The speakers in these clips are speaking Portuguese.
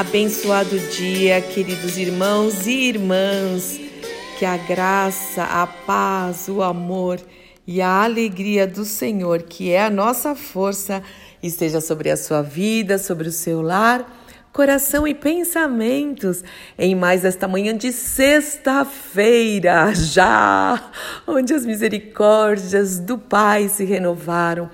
Abençoado dia, queridos irmãos e irmãs. Que a graça, a paz, o amor e a alegria do Senhor, que é a nossa força, esteja sobre a sua vida, sobre o seu lar, coração e pensamentos em mais esta manhã de sexta-feira, já, onde as misericórdias do Pai se renovaram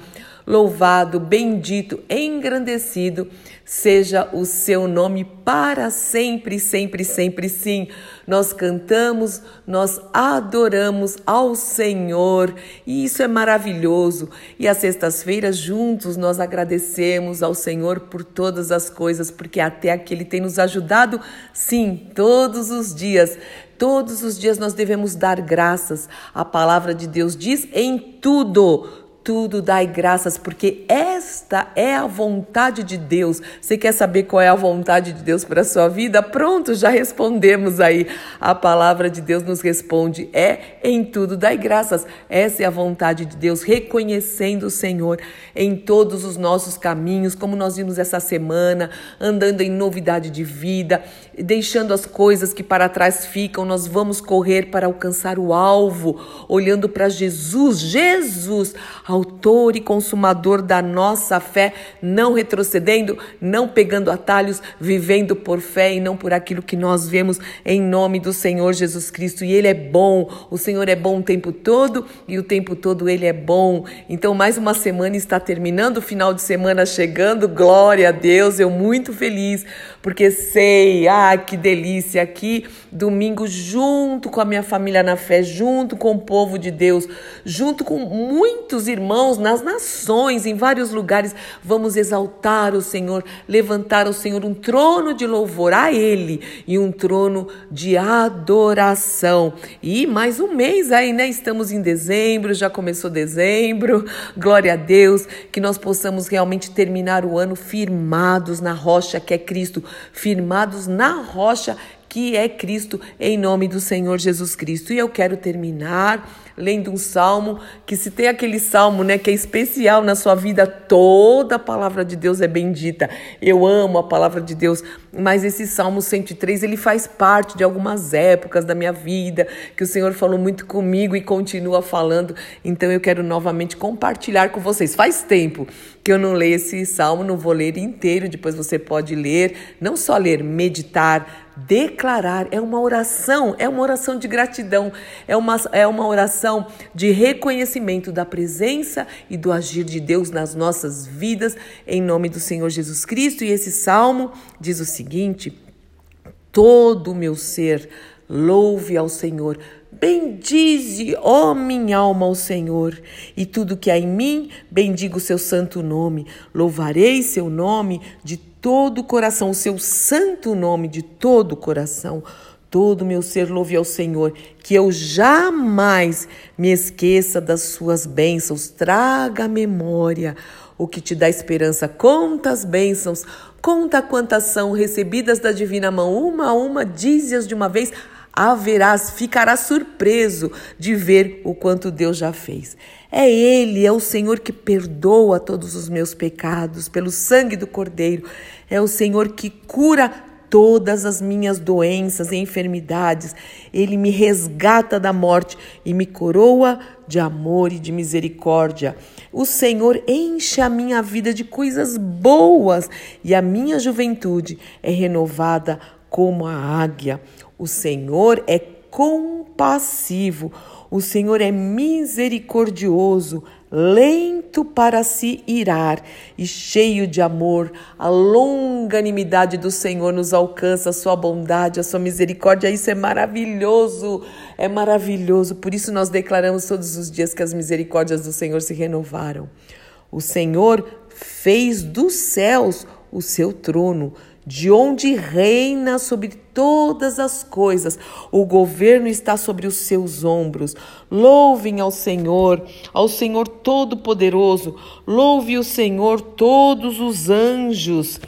Louvado, bendito, engrandecido seja o seu nome para sempre, sempre, sempre, sim. Nós cantamos, nós adoramos ao Senhor e isso é maravilhoso. E às sextas-feiras, juntos, nós agradecemos ao Senhor por todas as coisas, porque até aqui Ele tem nos ajudado, sim, todos os dias. Todos os dias nós devemos dar graças. A palavra de Deus diz em tudo tudo dai graças, porque esta é a vontade de Deus. Você quer saber qual é a vontade de Deus para a sua vida? Pronto, já respondemos aí. A palavra de Deus nos responde: é em tudo dai graças. Essa é a vontade de Deus, reconhecendo o Senhor em todos os nossos caminhos, como nós vimos essa semana, andando em novidade de vida, deixando as coisas que para trás ficam, nós vamos correr para alcançar o alvo, olhando para Jesus, Jesus, autor e consumador da nossa fé, não retrocedendo, não pegando atalhos, vivendo por fé e não por aquilo que nós vemos em nome do Senhor Jesus Cristo. E Ele é bom, o Senhor é bom o tempo todo e o tempo todo Ele é bom. Então, mais uma semana está terminando, o final de semana chegando, glória a Deus, eu muito feliz, porque sei, ah, que delícia, aqui domingo junto com a minha família na fé, junto com o povo de Deus, junto com muitos irmãos irmãos, nas nações, em vários lugares, vamos exaltar o Senhor, levantar ao Senhor um trono de louvor a Ele e um trono de adoração. E mais um mês aí, né? Estamos em dezembro, já começou dezembro. Glória a Deus, que nós possamos realmente terminar o ano firmados na rocha que é Cristo, firmados na rocha que é Cristo, em nome do Senhor Jesus Cristo. E eu quero terminar lendo um salmo, que se tem aquele salmo, né, que é especial na sua vida, toda a palavra de Deus é bendita. Eu amo a palavra de Deus, mas esse Salmo 103, ele faz parte de algumas épocas da minha vida, que o Senhor falou muito comigo e continua falando. Então eu quero novamente compartilhar com vocês. Faz tempo que eu não leio esse salmo, não vou ler inteiro, depois você pode ler, não só ler, meditar, declarar, é uma oração, é uma oração de gratidão, é uma, é uma oração de reconhecimento da presença e do agir de Deus nas nossas vidas, em nome do Senhor Jesus Cristo. E esse salmo diz o seguinte: todo o meu ser louve ao Senhor. Bendize, ó minha alma, ao Senhor, e tudo que há em mim, bendiga o seu santo nome. Louvarei seu nome de todo o coração, o seu santo nome de todo o coração. Todo o meu ser louve ao Senhor, que eu jamais me esqueça das suas bênçãos. Traga a memória o que te dá esperança. Conta as bênçãos, conta quantas são recebidas da divina mão, uma a uma, dize-as de uma vez haverás, ficarás surpreso de ver o quanto Deus já fez. É Ele, é o Senhor que perdoa todos os meus pecados pelo sangue do Cordeiro. É o Senhor que cura todas as minhas doenças e enfermidades. Ele me resgata da morte e me coroa de amor e de misericórdia. O Senhor enche a minha vida de coisas boas e a minha juventude é renovada como a águia. O Senhor é compassivo, o Senhor é misericordioso, lento para se irar e cheio de amor. A longanimidade do Senhor nos alcança, a sua bondade, a sua misericórdia. Isso é maravilhoso, é maravilhoso. Por isso nós declaramos todos os dias que as misericórdias do Senhor se renovaram. O Senhor fez dos céus o seu trono de onde reina sobre todas as coisas. O governo está sobre os seus ombros. Louvem ao Senhor, ao Senhor Todo-Poderoso. Louve o Senhor todos os anjos.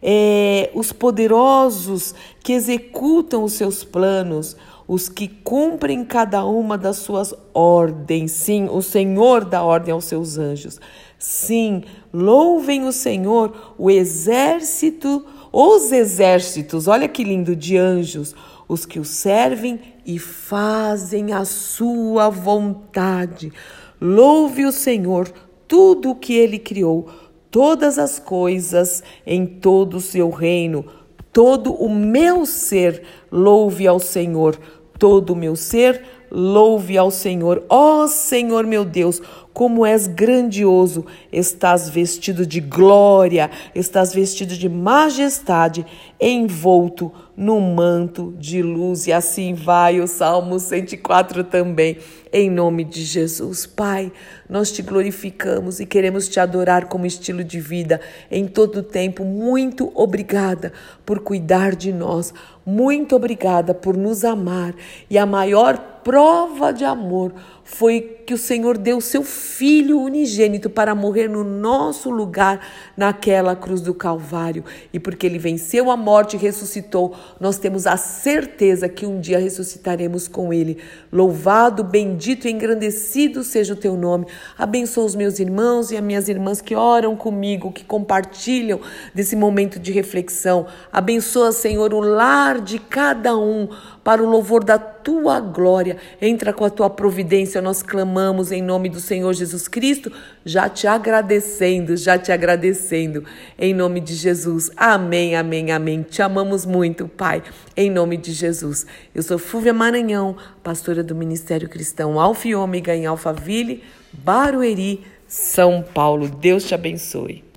É, os poderosos que executam os seus planos, os que cumprem cada uma das suas ordens. Sim, o Senhor dá ordem aos seus anjos. Sim, louvem o Senhor, o exército os exércitos, olha que lindo, de anjos, os que o servem e fazem a sua vontade. Louve o Senhor, tudo o que ele criou, todas as coisas em todo o seu reino, todo o meu ser, louve ao Senhor, todo o meu ser, louve ao Senhor. Ó oh, Senhor meu Deus, como és grandioso, estás vestido de glória, estás vestido de majestade, envolto no manto de luz. E assim vai o Salmo 104 também, em nome de Jesus. Pai, nós te glorificamos e queremos te adorar como estilo de vida em todo o tempo. Muito obrigada por cuidar de nós. Muito obrigada por nos amar. E a maior prova de amor foi que o Senhor deu seu Filho unigênito para morrer no nosso lugar naquela cruz do Calvário. E porque ele venceu a morte e ressuscitou, nós temos a certeza que um dia ressuscitaremos com ele. Louvado, bendito e engrandecido seja o teu nome. Abençoa os meus irmãos e as minhas irmãs que oram comigo, que compartilham desse momento de reflexão. Abençoa, Senhor, o lar de cada um para o louvor da tua glória. Entra com a tua providência, nós clamamos em nome do Senhor Jesus Cristo, já te agradecendo, já te agradecendo, em nome de Jesus. Amém, amém, amém. Te amamos muito, Pai, em nome de Jesus. Eu sou Fúvia Maranhão, pastora do Ministério Cristão Alfa e Ômega em Alphaville, Barueri, São Paulo. Deus te abençoe.